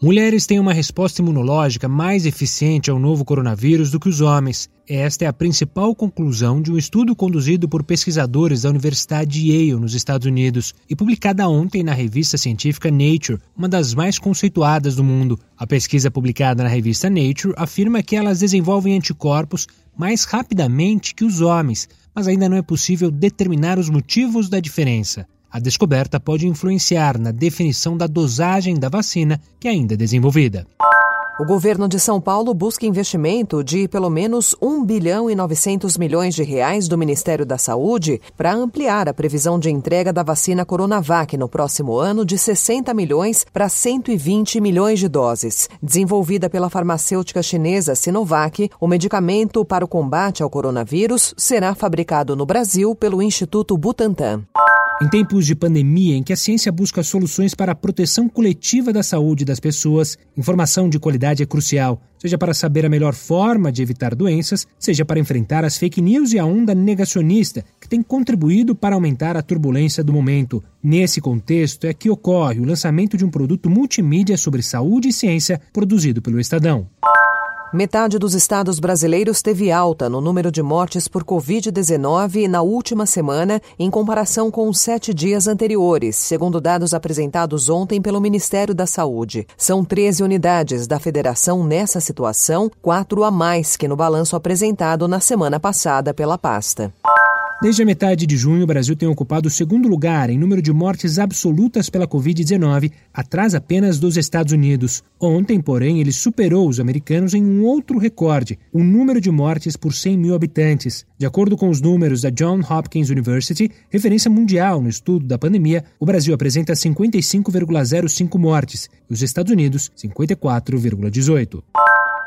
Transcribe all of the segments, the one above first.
Mulheres têm uma resposta imunológica mais eficiente ao novo coronavírus do que os homens. Esta é a principal conclusão de um estudo conduzido por pesquisadores da Universidade de Yale, nos Estados Unidos, e publicada ontem na revista científica Nature, uma das mais conceituadas do mundo. A pesquisa publicada na revista Nature afirma que elas desenvolvem anticorpos mais rapidamente que os homens, mas ainda não é possível determinar os motivos da diferença. A descoberta pode influenciar na definição da dosagem da vacina que ainda é desenvolvida. O governo de São Paulo busca investimento de pelo menos 1 bilhão e 900 milhões de reais do Ministério da Saúde para ampliar a previsão de entrega da vacina Coronavac no próximo ano de 60 milhões para 120 milhões de doses. Desenvolvida pela farmacêutica chinesa Sinovac, o medicamento para o combate ao coronavírus será fabricado no Brasil pelo Instituto Butantan. Em tempos de pandemia em que a ciência busca soluções para a proteção coletiva da saúde das pessoas, informação de qualidade é crucial, seja para saber a melhor forma de evitar doenças, seja para enfrentar as fake news e a onda negacionista que tem contribuído para aumentar a turbulência do momento. Nesse contexto é que ocorre o lançamento de um produto multimídia sobre saúde e ciência produzido pelo Estadão. Metade dos estados brasileiros teve alta no número de mortes por Covid-19 na última semana, em comparação com os sete dias anteriores, segundo dados apresentados ontem pelo Ministério da Saúde. São 13 unidades da federação nessa situação, quatro a mais que no balanço apresentado na semana passada pela pasta. Desde a metade de junho, o Brasil tem ocupado o segundo lugar em número de mortes absolutas pela Covid-19, atrás apenas dos Estados Unidos. Ontem, porém, ele superou os americanos em um outro recorde, o número de mortes por 100 mil habitantes. De acordo com os números da Johns Hopkins University, referência mundial no estudo da pandemia, o Brasil apresenta 55,05 mortes e os Estados Unidos 54,18.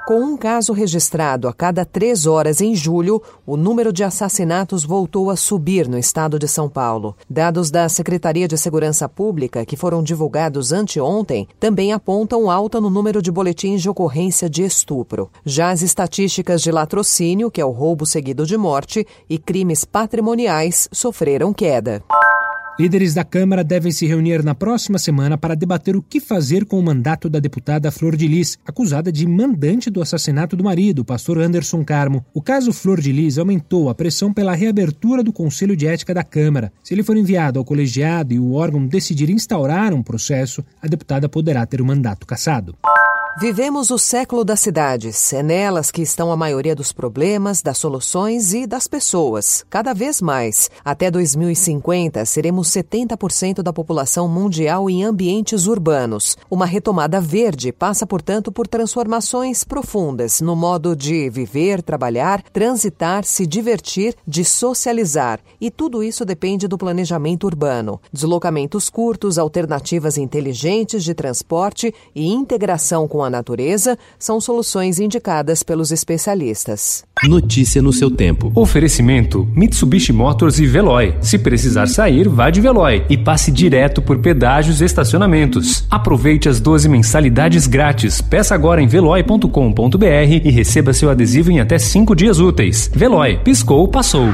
Com um caso registrado a cada três horas em julho, o número de assassinatos voltou a subir no estado de São Paulo. Dados da Secretaria de Segurança Pública, que foram divulgados anteontem, também apontam alta no número de boletins de ocorrência de estupro. Já as estatísticas de latrocínio, que é o roubo seguido de morte, e crimes patrimoniais sofreram queda. Líderes da Câmara devem se reunir na próxima semana para debater o que fazer com o mandato da deputada Flor de Lis, acusada de mandante do assassinato do marido, pastor Anderson Carmo. O caso Flor de Lis aumentou a pressão pela reabertura do Conselho de Ética da Câmara. Se ele for enviado ao colegiado e o órgão decidir instaurar um processo, a deputada poderá ter o mandato cassado. Vivemos o século das cidades. É nelas que estão a maioria dos problemas, das soluções e das pessoas. Cada vez mais. Até 2050, seremos 70% da população mundial em ambientes urbanos. Uma retomada verde passa, portanto, por transformações profundas no modo de viver, trabalhar, transitar, se divertir, de socializar. E tudo isso depende do planejamento urbano. Deslocamentos curtos, alternativas inteligentes de transporte e integração com a natureza são soluções indicadas pelos especialistas. Notícia no seu tempo. Oferecimento: Mitsubishi Motors e Veloy. Se precisar sair, vá de Veloy e passe direto por pedágios e estacionamentos. Aproveite as 12 mensalidades grátis. Peça agora em veloy.com.br e receba seu adesivo em até 5 dias úteis. Veloy, piscou, passou.